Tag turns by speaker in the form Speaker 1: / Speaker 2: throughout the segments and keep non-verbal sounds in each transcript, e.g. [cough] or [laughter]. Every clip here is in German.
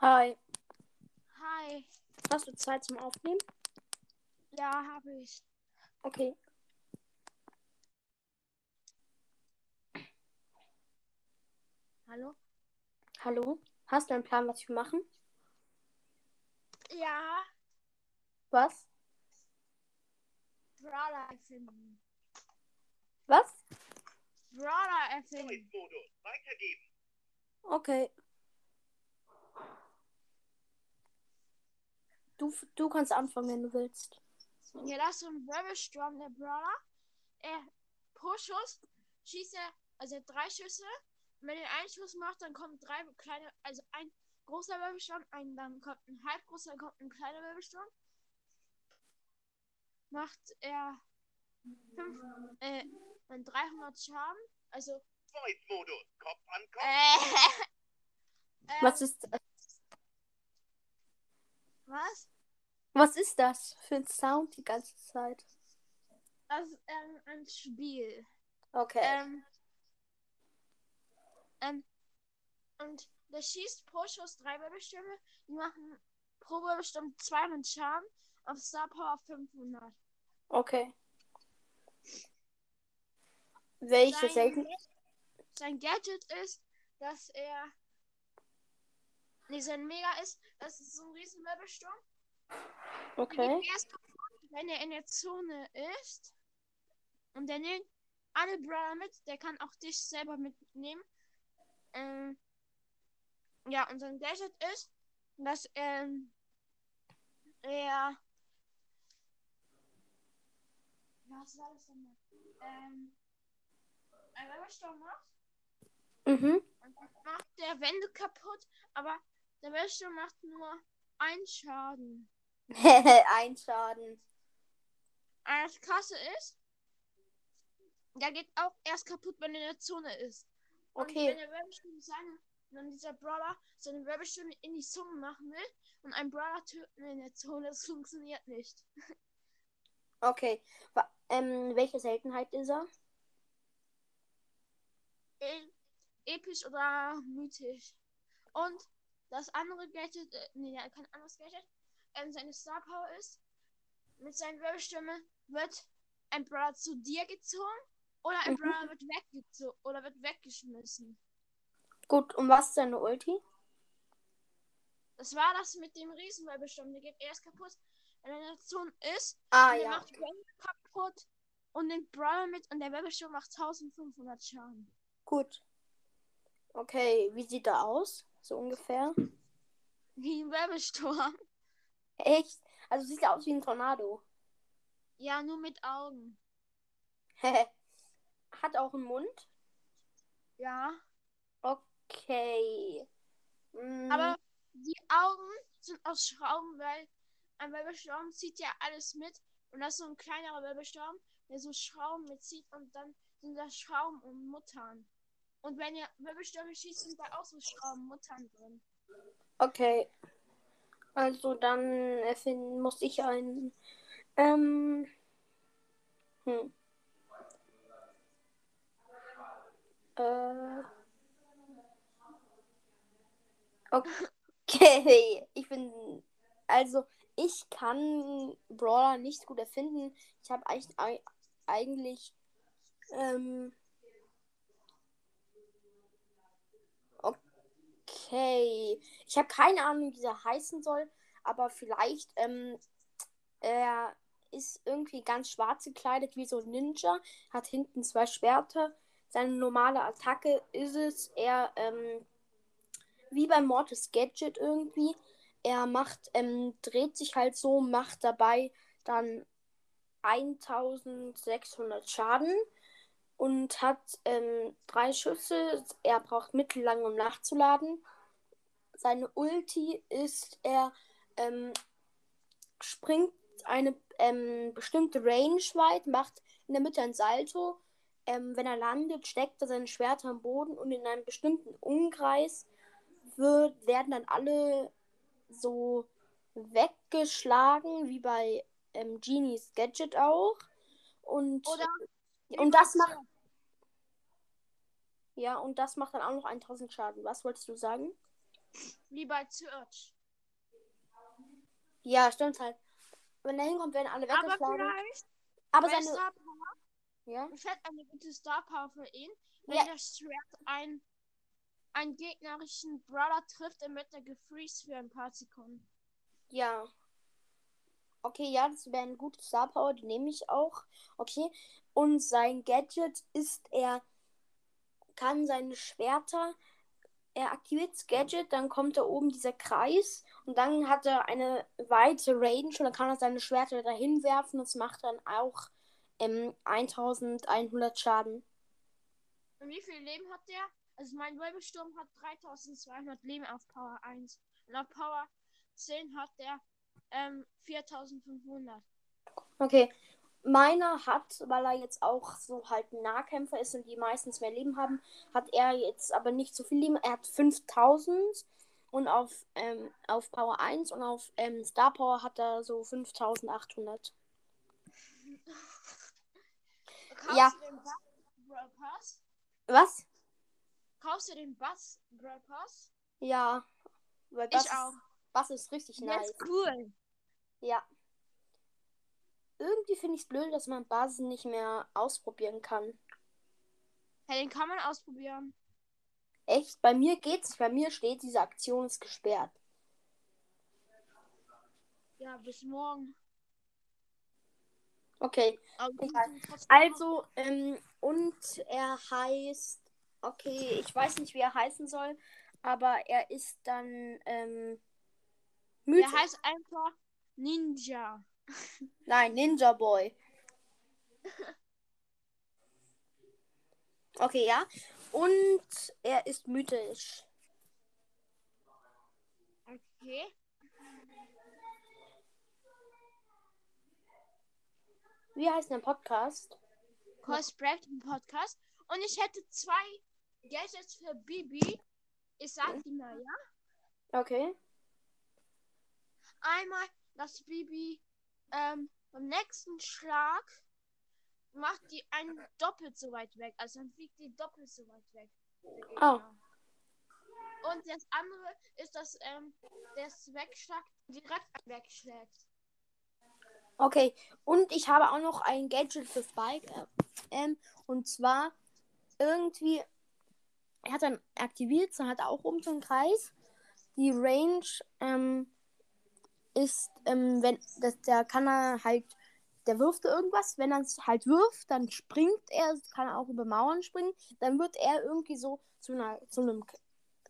Speaker 1: Hi.
Speaker 2: Hi.
Speaker 1: Hast du Zeit zum Aufnehmen?
Speaker 2: Ja, habe ich.
Speaker 1: Okay.
Speaker 2: Hallo?
Speaker 1: Hallo? Hast du einen Plan, was wir machen?
Speaker 2: Ja,
Speaker 1: Was?
Speaker 2: Brawler erfinden.
Speaker 1: Was?
Speaker 2: Brawler erfinden.
Speaker 3: Modus weitergeben.
Speaker 1: Okay. Du, du kannst anfangen, wenn du willst.
Speaker 2: Ja, das ist so ein Wirbelsturm, der Brawler. Er pro Schuss schießt er, also er hat drei Schüsse. Und wenn er einen Schuss macht, dann kommen drei kleine, also ein großer Wirbelsturm, ein, dann kommt ein halbgroßer, dann kommt ein kleiner Wirbelsturm. Macht er fünf, äh, dann 300 Schaden. Also,
Speaker 3: Void-Modus. Kopf an Kopf.
Speaker 2: äh, [laughs]
Speaker 1: Was ist,
Speaker 2: was?
Speaker 1: was ist das für ein Sound die ganze Zeit?
Speaker 2: Das ist ähm, ein Spiel.
Speaker 1: Okay.
Speaker 2: Ähm, ähm, und der schießt pro Schuss drei Wirbelstürme. Die machen pro Wirbelsturm 200 Schaden. Auf Star Power 500.
Speaker 1: Okay. Welche
Speaker 2: Sein, sein Gadget ist, dass er. Nee, sein Mega ist, das ist so ein riesen Wirbelsturm. Der
Speaker 1: Okay.
Speaker 2: wenn er in der Zone ist. Und der nimmt alle Brawler mit. Der kann auch dich selber mitnehmen. Ähm, ja, und sein Gadget ist, dass ähm, er. Was war das denn? Ähm, ein Wirbelsturm macht.
Speaker 1: Mhm.
Speaker 2: Und macht der Wände kaputt. Aber der Wirbelsturm macht nur einen Schaden. [laughs]
Speaker 1: ein Schaden.
Speaker 2: Das krasse ist, der geht auch erst kaputt, wenn er in der Zone ist. Und
Speaker 1: Okay.
Speaker 2: wenn der Wirbelsturm seine, wenn dieser Brawler seine Wirbelsturm in die Zone machen will und einen Brawler töten in der Zone, das funktioniert nicht.
Speaker 1: Okay. Ähm, welche Seltenheit ist er?
Speaker 2: E episch oder mythisch. Und das andere Gadget, äh, nee, kein anderes Gadget, ähm, seine Star Power ist, mit seinen Wirbelstürmen wird ein Brawler zu dir gezogen oder ein
Speaker 1: Mhm.
Speaker 2: Brawler wird weggezogen oder wird weggeschmissen.
Speaker 1: Gut, und was ist seine Ulti?
Speaker 2: Das war das mit dem Riesenwirbelsturm. Der geht erst kaputt, wenn er in der Zone ist.
Speaker 1: Ah,
Speaker 2: und
Speaker 1: ja.
Speaker 2: macht Wände kaputt und den Brawler mit und der Wirbelsturm macht 1500 Schaden.
Speaker 1: Gut. Okay, wie sieht er aus? So ungefähr.
Speaker 2: Wie ein Wirbelsturm.
Speaker 1: Echt? Also sieht er aus wie ein Tornado.
Speaker 2: Ja, nur mit Augen. [laughs]
Speaker 1: Hat auch einen Mund.
Speaker 2: Ja.
Speaker 1: Okay. Mm,
Speaker 2: Aber die Augen sind aus Schrauben, weil ein Wirbelsturm zieht ja alles mit. Und das ist so ein kleinerer Wirbelsturm, der so Schrauben mitzieht und dann sind da Schrauben und Muttern. Und wenn ihr Wirbelstürme schießt, sind da auch so Schrauben Muttern drin.
Speaker 1: Okay. Also dann erfinden muss ich einen. Ähm. Hm. Äh. Okay. [laughs] Ich bin. Also, ich kann Brawler nicht gut erfinden. Ich habe eigentlich, ei- eigentlich. Ähm. Okay. Ich habe keine Ahnung, wie dieser heißen soll, aber vielleicht, ähm, er ist irgendwie ganz schwarz gekleidet wie so ein Ninja, hat hinten zwei Schwerter. Seine normale Attacke ist es, er, ähm, wie beim Mortis Gadget irgendwie, er macht, ähm, dreht sich halt so, macht dabei dann 1600 Schaden und hat ähm, drei Schüsse. Er braucht mittellang, um nachzuladen. Seine Ulti ist, er ähm, springt eine ähm, bestimmte Range weit, macht in der Mitte ein Salto. Ähm, wenn er landet, steckt er seine Schwerter am Boden und in einem bestimmten Umkreis wird, werden dann alle so weggeschlagen, wie bei ähm, Genies Gadget auch. Und,
Speaker 2: Oder
Speaker 1: und das macht. Ja, und das macht dann auch noch 1000 Schaden. Was wolltest du sagen?
Speaker 2: Wie bei Search.
Speaker 1: Ja, stimmt halt. Wenn er hinkommt, werden alle
Speaker 2: Aber
Speaker 1: weggeschlagen.
Speaker 2: vielleicht
Speaker 1: Aber seine.
Speaker 2: Star Power,
Speaker 1: Ja?
Speaker 2: fällt eine gute Star Power für ihn. Wenn
Speaker 1: Ja.
Speaker 2: das Schwert ein, einen gegnerischen Brawler trifft, dann wird er gefreeze für ein paar Sekunden.
Speaker 1: Ja. Okay, ja, das wäre eine gute Star Power, die nehme ich auch. Okay. Und sein Gadget ist, er kann seine Schwerter, er aktiviert das Gadget, dann kommt da oben dieser Kreis und dann hat er eine weite Range und dann kann er seine Schwerter dahin werfen. Das macht dann auch ähm, 1100 Schaden.
Speaker 2: Und wie viel Leben hat der? Also mein Wirbelsturm hat 3200 Leben auf Power 1. Und auf Power 10 hat der ähm, 4500.
Speaker 1: Okay. Meiner hat, weil er jetzt auch so halt ein Nahkämpfer ist und die meistens mehr Leben haben, hat er jetzt aber nicht so viel Leben. Er hat 5000 und auf, ähm, auf Power 1 und auf ähm, Star Power hat er so 5800.
Speaker 2: Kaufst
Speaker 1: Ja.
Speaker 2: Bass?
Speaker 1: Was?
Speaker 2: Kaufst du den Bass Brawl Pass?
Speaker 1: Ja. Weil das
Speaker 2: ich auch.
Speaker 1: Ist, das ist richtig
Speaker 2: Der
Speaker 1: nice.
Speaker 2: ist cool.
Speaker 1: Ja. Irgendwie finde ich es blöd, dass man Basen nicht mehr ausprobieren kann.
Speaker 2: Ja, den kann man ausprobieren.
Speaker 1: Echt? Bei mir geht's nicht. Bei mir steht, diese Aktion ist gesperrt.
Speaker 2: Ja, bis morgen.
Speaker 1: Okay. Also, ähm, und er heißt, okay, ich weiß nicht, wie er heißen soll, aber er ist dann, ähm, mythisch.
Speaker 2: heißt einfach Ninja.
Speaker 1: Nein, Ninja Boy. [laughs] Okay, ja. Und er ist mythisch.
Speaker 2: Okay.
Speaker 1: Wie heißt der Podcast?
Speaker 2: Cosplay Podcast. Und ich hätte zwei Gadgets für Bibi. Ich sag die mal, ja?
Speaker 1: Okay.
Speaker 2: Einmal, dass Bibi ähm, beim nächsten Schlag macht die einen doppelt so weit weg. Also dann fliegt die doppelt so weit weg. der
Speaker 1: Oh.
Speaker 2: Gegner. Und das andere ist, dass ähm, das Wegschlag direkt wegschlägt.
Speaker 1: Okay. Und ich habe auch noch ein Gadget für Spike. äh, Ähm, und zwar irgendwie, er hat dann aktiviert, so hat er auch um so einen Kreis. Die Range ähm, ist, ähm, wenn, das, der kann er halt, der wirft irgendwas, wenn er es halt wirft, dann springt er, kann er auch über Mauern springen, dann wird er irgendwie so zu, einer, zu, einem,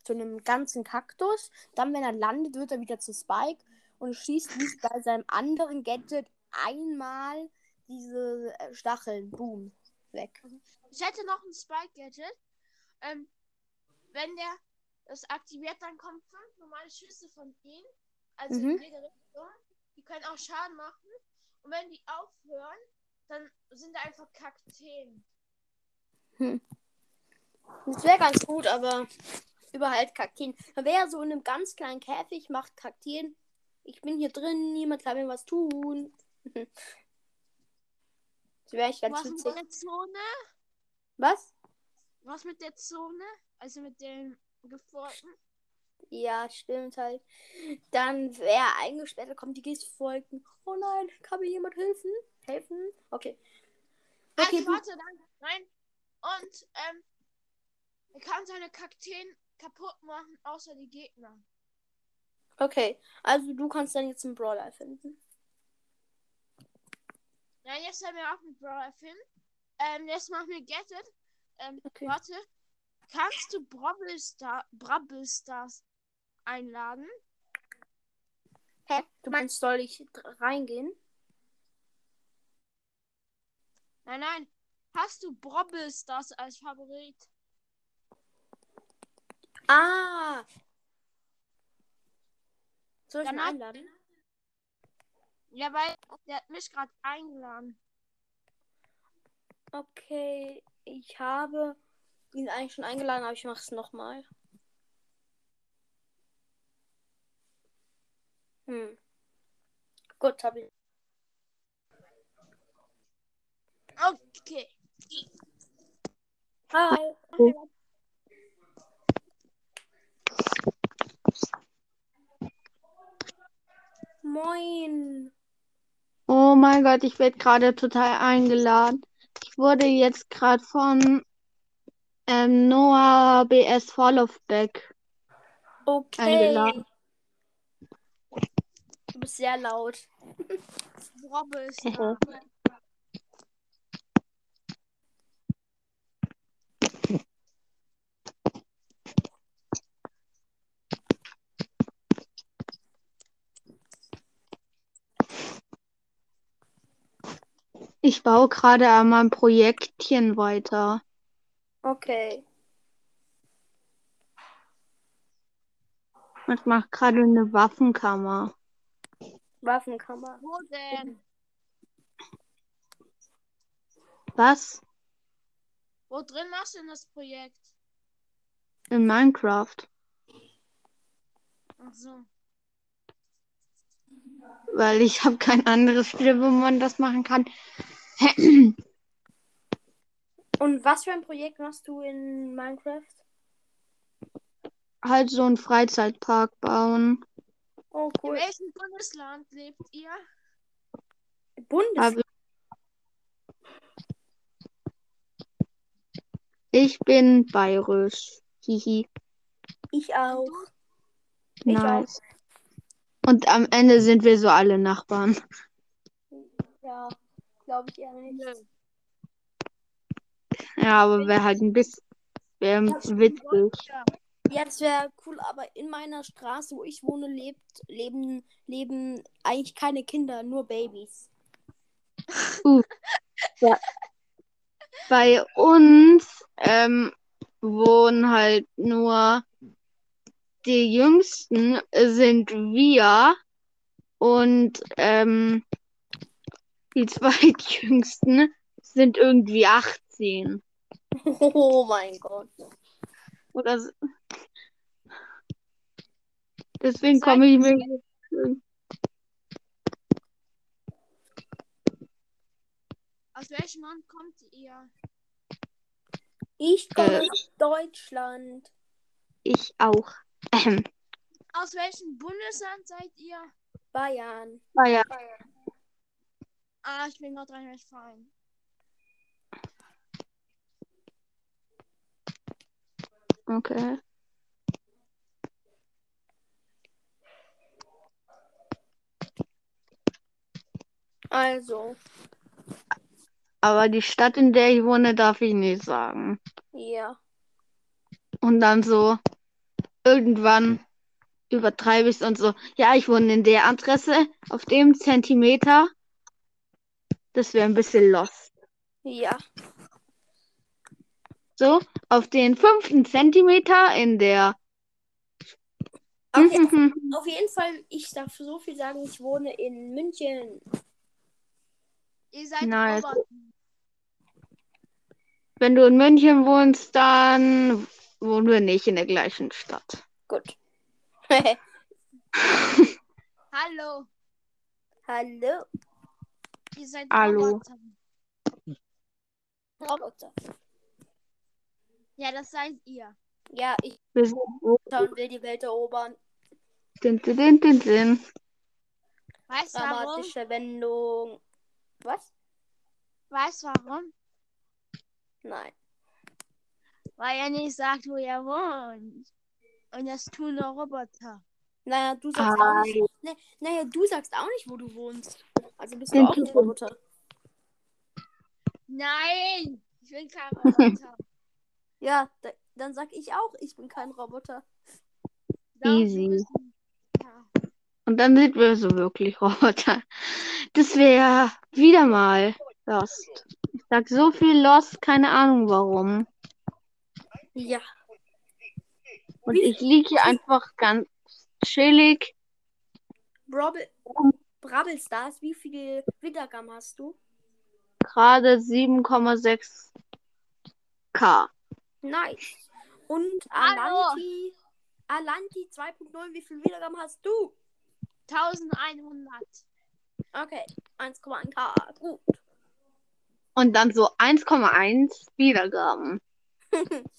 Speaker 1: zu einem ganzen Kaktus. Dann, wenn er landet, wird er wieder zu Spike und schießt bei seinem anderen Gadget einmal diese äh, Stacheln, boom, weg.
Speaker 2: Ich hätte noch ein Spike-Gadget. Ähm, wenn der das aktiviert, dann kommen fünf normale Schüsse von ihm. Also
Speaker 1: Mhm.
Speaker 2: in jede Richtung. Die können auch Schaden machen. Und wenn die aufhören, dann sind da einfach Kakteen.
Speaker 1: Das wäre ganz gut, aber über halt Kakteen. Man wäre so in einem ganz kleinen Käfig, macht Kakteen. Ich bin hier drin, niemand kann mir was tun. [laughs] Das wäre echt ganz
Speaker 2: Was mit
Speaker 1: witzig.
Speaker 2: der Zone?
Speaker 1: Was?
Speaker 2: Was mit der Zone? Also mit den Gefolgten?
Speaker 1: Ja, stimmt halt. Dann wäre eingesperrt, da kommt die Gistfolgen. Oh nein, kann mir jemand helfen? Helfen? Okay. Okay, du-
Speaker 2: warte, dann. Nein. Und, ähm, er kann seine Kakteen kaputt machen, außer die Gegner.
Speaker 1: okay. Also du kannst dann jetzt einen Brawler finden.
Speaker 2: Nein, jetzt haben wir auch einen Brawler finden. Ähm, jetzt machen wir Gadget. Ähm,
Speaker 1: Okay.
Speaker 2: warte. Kannst du Brabbelstar Brabbelstars einladen?
Speaker 1: Hä? Du meinst, soll ich reingehen?
Speaker 2: Nein, nein. Hast du Brabbelstars als Favorit?
Speaker 1: Ah! Soll ich ihn
Speaker 2: Danach-
Speaker 1: einladen?
Speaker 2: Ja, weil der hat mich gerade eingeladen.
Speaker 1: Okay, ich habe ihn eigentlich schon eingeladen, aber ich mache es nochmal. Hm. Gut, hab ich.
Speaker 2: Okay.
Speaker 1: Hi. Moin.
Speaker 4: Oh mein Gott, ich werde gerade total eingeladen. Ich wurde jetzt gerade von ähm, Noah BS Fall Vorlaufbeck
Speaker 1: okay.
Speaker 4: eingeladen.
Speaker 1: Du bist sehr laut. [laughs]
Speaker 2: Robbe ist da.
Speaker 4: Ich baue gerade an meinem Projektchen weiter.
Speaker 1: Okay.
Speaker 4: Ich mache gerade eine Waffenkammer.
Speaker 1: Waffenkammer.
Speaker 2: Wo denn?
Speaker 4: Was?
Speaker 2: Wo drin machst du denn das Projekt?
Speaker 4: In Minecraft.
Speaker 2: Ach so.
Speaker 4: Weil ich habe kein anderes Spiel, wo man das machen kann.
Speaker 1: Und was für ein Projekt machst du in Minecraft?
Speaker 4: halt so einen Freizeitpark bauen.
Speaker 1: Oh,
Speaker 2: In
Speaker 1: cool.
Speaker 2: welchem Bundesland lebt ihr?
Speaker 1: Bundes.
Speaker 4: Aber ich bin bayerisch. Hihi.
Speaker 1: Ich auch. Ich auch.
Speaker 4: Nice. Und am Ende sind wir so alle Nachbarn.
Speaker 1: Ja, glaube ich eher nicht.
Speaker 4: Ja, aber wäre halt ein bisschen wär witzig.
Speaker 2: Ja.
Speaker 1: Ja, das wäre cool, aber in meiner Straße, wo ich wohne, lebt, leben, leben eigentlich keine Kinder, nur Babys.
Speaker 4: Bei uns ähm, wohnen halt nur die Jüngsten sind wir und ähm, die [laughs] zweitjüngsten sind irgendwie 18 [laughs]
Speaker 1: Oh mein Gott.
Speaker 4: oder so. Deswegen komme ich mir
Speaker 2: Aus welchem Land kommt ihr?
Speaker 1: Ich komme
Speaker 4: Äh.
Speaker 1: aus Deutschland.
Speaker 4: ich auch. Ähm, [clears throat]
Speaker 2: Aus welchem Bundesland seid ihr?
Speaker 1: Bayern.
Speaker 4: Bayern.
Speaker 2: Ah, ich bin Nordrhein-Westfalen.
Speaker 4: Okay.
Speaker 1: Also,
Speaker 4: Aber die Stadt, in der ich wohne, darf ich nicht sagen.
Speaker 1: ja.
Speaker 4: Und dann so irgendwann übertreibe ich es und so. Ja, ich wohne in der Adresse auf dem Zentimeter. Das wäre ein bisschen lost.
Speaker 1: Ja.
Speaker 4: So, auf den fünften Zentimeter in der.
Speaker 1: Okay, [laughs] auf jeden Fall, ich darf so viel sagen, ich wohne in München.
Speaker 2: Ihr seid
Speaker 4: Nice. Wenn du in München wohnst, dann wohnen wir nicht in der gleichen Stadt.
Speaker 1: Gut. [laughs]
Speaker 2: Hallo.
Speaker 1: Hallo,
Speaker 2: Ihr seid
Speaker 4: Hallo.
Speaker 2: Roboter.
Speaker 1: Roboter.
Speaker 2: Ja, das seid ihr.
Speaker 1: Ja, ich und will die Welt erobern.
Speaker 4: din, din, din, din.
Speaker 2: Weißt du warum?
Speaker 1: Dramatische Wendung. Was?
Speaker 2: Weißt du warum?
Speaker 1: Nein.
Speaker 2: Weil er nicht sagt, wo er wohnt. Und das tun nur Roboter.
Speaker 1: Naja, du sagst
Speaker 4: Ah,
Speaker 1: auch nicht. Ne, naja, du sagst auch nicht, wo du wohnst. Also bist du
Speaker 4: Den
Speaker 1: auch ein. Roboter.
Speaker 2: Nein! Ich bin kein [laughs] Roboter.
Speaker 1: Ja, da, dann sag ich auch, ich bin kein Roboter.
Speaker 4: Easy. Und dann sind wir so wirklich Roboter. Das wäre wieder mal Lost. Ich sag so viel Lost, keine Ahnung warum.
Speaker 1: Ja.
Speaker 4: Und ich liege hier einfach ganz chillig.
Speaker 1: Brabbel, Brabbel Stars, wie viel Wiedergaben hast du?
Speaker 4: Gerade 7,6 K.
Speaker 1: Nice. Und. Alanti, Alanti 2.0, wie viel Wiedergaben hast du?
Speaker 2: 1100.
Speaker 1: Okay, 1,1k. Gut.
Speaker 4: Und dann so 1,1 Wiedergaben. [laughs]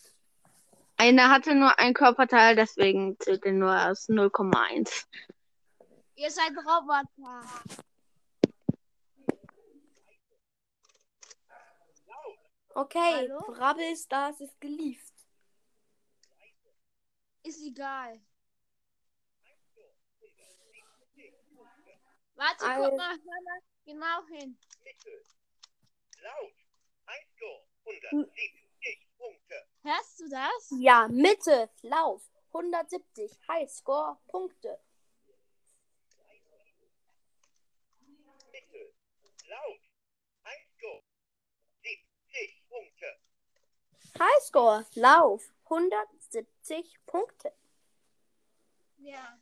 Speaker 4: Einer hatte nur ein Körperteil, deswegen zählt er nur als 0,1.
Speaker 2: Ihr seid Roboter.
Speaker 1: Okay,
Speaker 2: Hallo?
Speaker 1: Brabbel Stars ist gelieft.
Speaker 2: Ist egal. Warte,
Speaker 1: Al-
Speaker 2: guck mal, hör mal genau hin.
Speaker 3: Mittel. Laut. Highscore. 170 Punkte.
Speaker 2: Hörst du das?
Speaker 1: Ja, Mitte, Lauf, 170, Highscore, Punkte.
Speaker 3: Mittel. Laut. Highscore. 70 Punkte.
Speaker 1: Highscore, Lauf, 170 Punkte.
Speaker 2: Ja.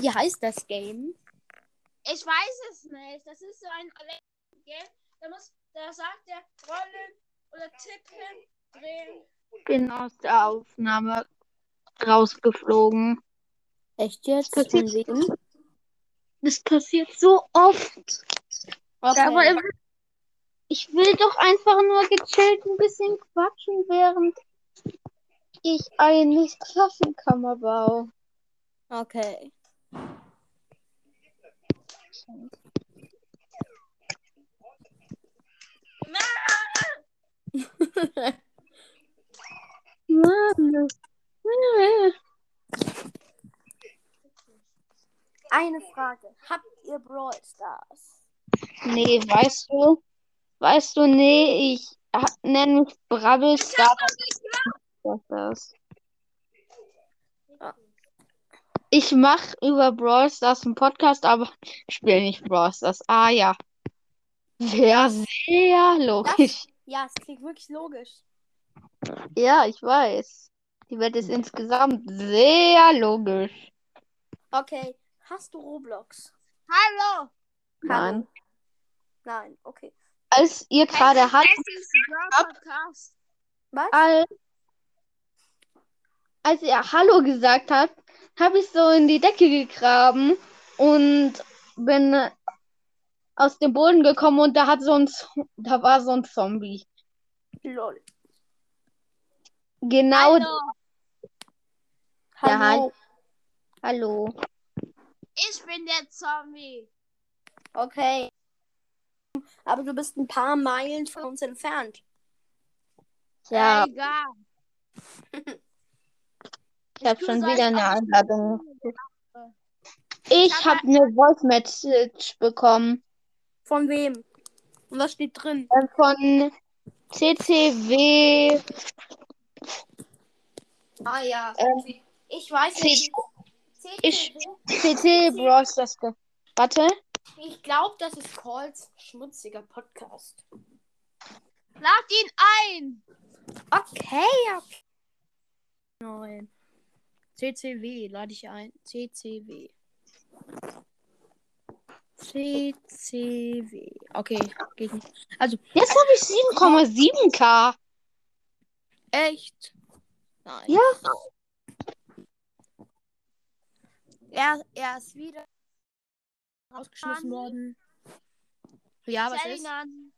Speaker 1: Wie heißt das Game?
Speaker 2: Ich weiß es nicht. Das ist so ein Game. Da muss, da sagt der Rollen oder tippen, drehen.
Speaker 4: Bin aus der Aufnahme rausgeflogen.
Speaker 1: Echt jetzt?
Speaker 4: Das
Speaker 1: wem?
Speaker 4: Das passiert so oft.
Speaker 1: Okay.
Speaker 4: Aber ich will doch einfach nur gechillt ein bisschen quatschen, während ich eine Klassenkammer baue.
Speaker 1: okay. Eine Frage. Habt ihr Brawl Stars?
Speaker 4: Nee, weißt du? Weißt du, nee, ich nenne mich Brabbelstar. Das ist. Ich mache über Brawl Stars einen Podcast, aber ich spiele nicht Brawl Stars. Ah ja. Sehr, sehr logisch.
Speaker 1: Ja, es klingt wirklich logisch.
Speaker 4: Ja, ich weiß. Die Welt ist insgesamt sehr logisch.
Speaker 1: Okay. Hast du Roblox?
Speaker 2: Hallo.
Speaker 4: Nein.
Speaker 1: Nein, okay.
Speaker 4: Als ihr gerade
Speaker 2: Das Podcast.
Speaker 1: Was?
Speaker 4: als, als ihr Hallo gesagt habt, habe ich so in die Decke gegraben und bin aus dem Boden gekommen und da hat so ein Z- da war so ein Zombie.
Speaker 1: Lol.
Speaker 4: Genau.
Speaker 2: Hallo.
Speaker 4: Ja,
Speaker 1: Hallo.
Speaker 4: Hallo.
Speaker 2: Ich bin der Zombie.
Speaker 1: Okay. Aber du bist ein paar Meilen von uns entfernt.
Speaker 4: Ja,
Speaker 2: egal. [laughs]
Speaker 4: ich habe schon wieder eine Einladung. Ich habe eine Voice Message bekommen
Speaker 1: Von wem? Und was steht drin?
Speaker 4: äh, von CCW.
Speaker 1: Ah ja.
Speaker 4: Ähm,
Speaker 1: ich weiß nicht.
Speaker 4: ich-
Speaker 1: CCW?
Speaker 4: CC Brawl Stars. ge- Warte.
Speaker 1: Ich glaube, das ist Calls schmutziger Podcast.
Speaker 2: Lad ihn ein.
Speaker 1: Okay, okay. Nein. CCW lade ich ein. CCW. CCW. Okay, geht nicht. Also,
Speaker 4: Jetzt habe ich 7,7k.
Speaker 1: echt? Nein.
Speaker 4: Ja.
Speaker 1: Er, er ist wieder rausgeschmissen worden. Ja, was ist?
Speaker 2: Ferdinand,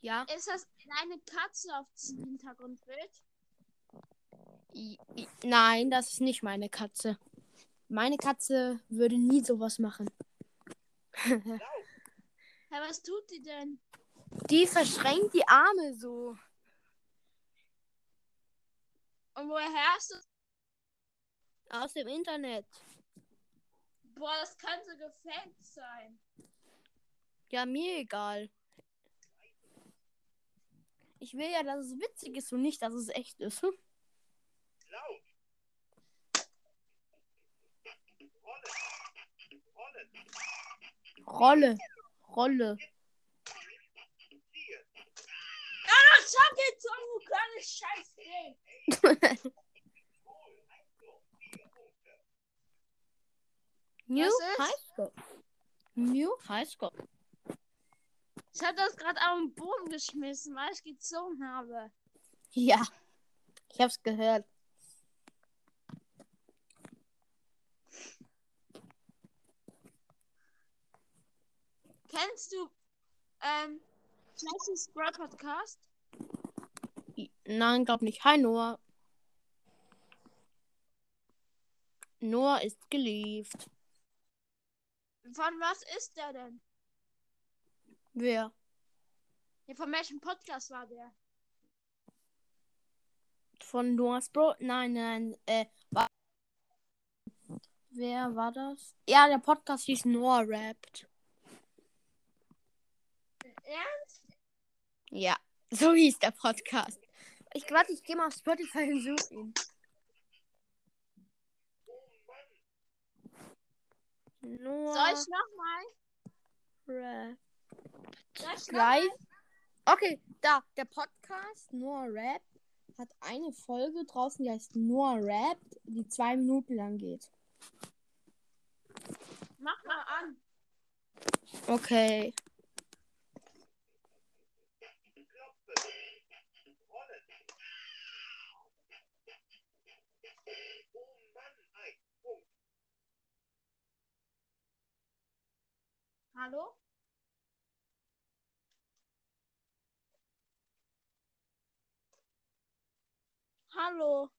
Speaker 1: Ja.
Speaker 2: ist das eine Katze auf dem Hintergrundbild?
Speaker 1: Nein, das ist nicht meine Katze. Meine Katze würde nie sowas machen. [laughs]
Speaker 2: Hä, was tut die denn?
Speaker 1: Die verschränkt die Arme so.
Speaker 2: Und woher hast du?
Speaker 1: Aus dem Internet.
Speaker 2: Boah, das kann so gefaked sein.
Speaker 1: Ja, mir egal. Ich will ja, dass es witzig ist und nicht, dass es echt ist. Hm? Rolle. Rolle.
Speaker 3: Ziel.
Speaker 2: Ah, schau jetzt so, du kleines Scheißding. [laughs]
Speaker 1: New
Speaker 2: ist?
Speaker 1: Highscore. New Highscore.
Speaker 2: Ich hab das gerade auf den Boden geschmissen, weil ich gezogen habe.
Speaker 1: Ja. Ich hab's gehört.
Speaker 2: Kennst du ähm, Flashy's Brawl Podcast?
Speaker 1: Nein, glaub nicht. Hi Noah. Noah ist gelieft.
Speaker 2: Von was ist der denn?
Speaker 1: Wer?
Speaker 2: Ja, von welchem Podcast war der?
Speaker 1: Von Noah's Bro? Nein, nein. Äh, war... Wer war das? Ja, der Podcast hieß Noah Rappt.
Speaker 2: Ernst?
Speaker 1: Ja, so hieß der Podcast. Ich warte, ich gehe mal auf Spotify und suche ihn. Noah
Speaker 2: Soll ich nochmal?
Speaker 1: Rap.
Speaker 2: Soll ich noch
Speaker 1: Gleich.
Speaker 2: mal?
Speaker 1: Okay, da, der Podcast Noah Rap hat eine Folge draußen, die heißt Noah Rap, die zwei Minuten lang geht.
Speaker 2: Mach mal an.
Speaker 1: Okay.
Speaker 2: Hallo.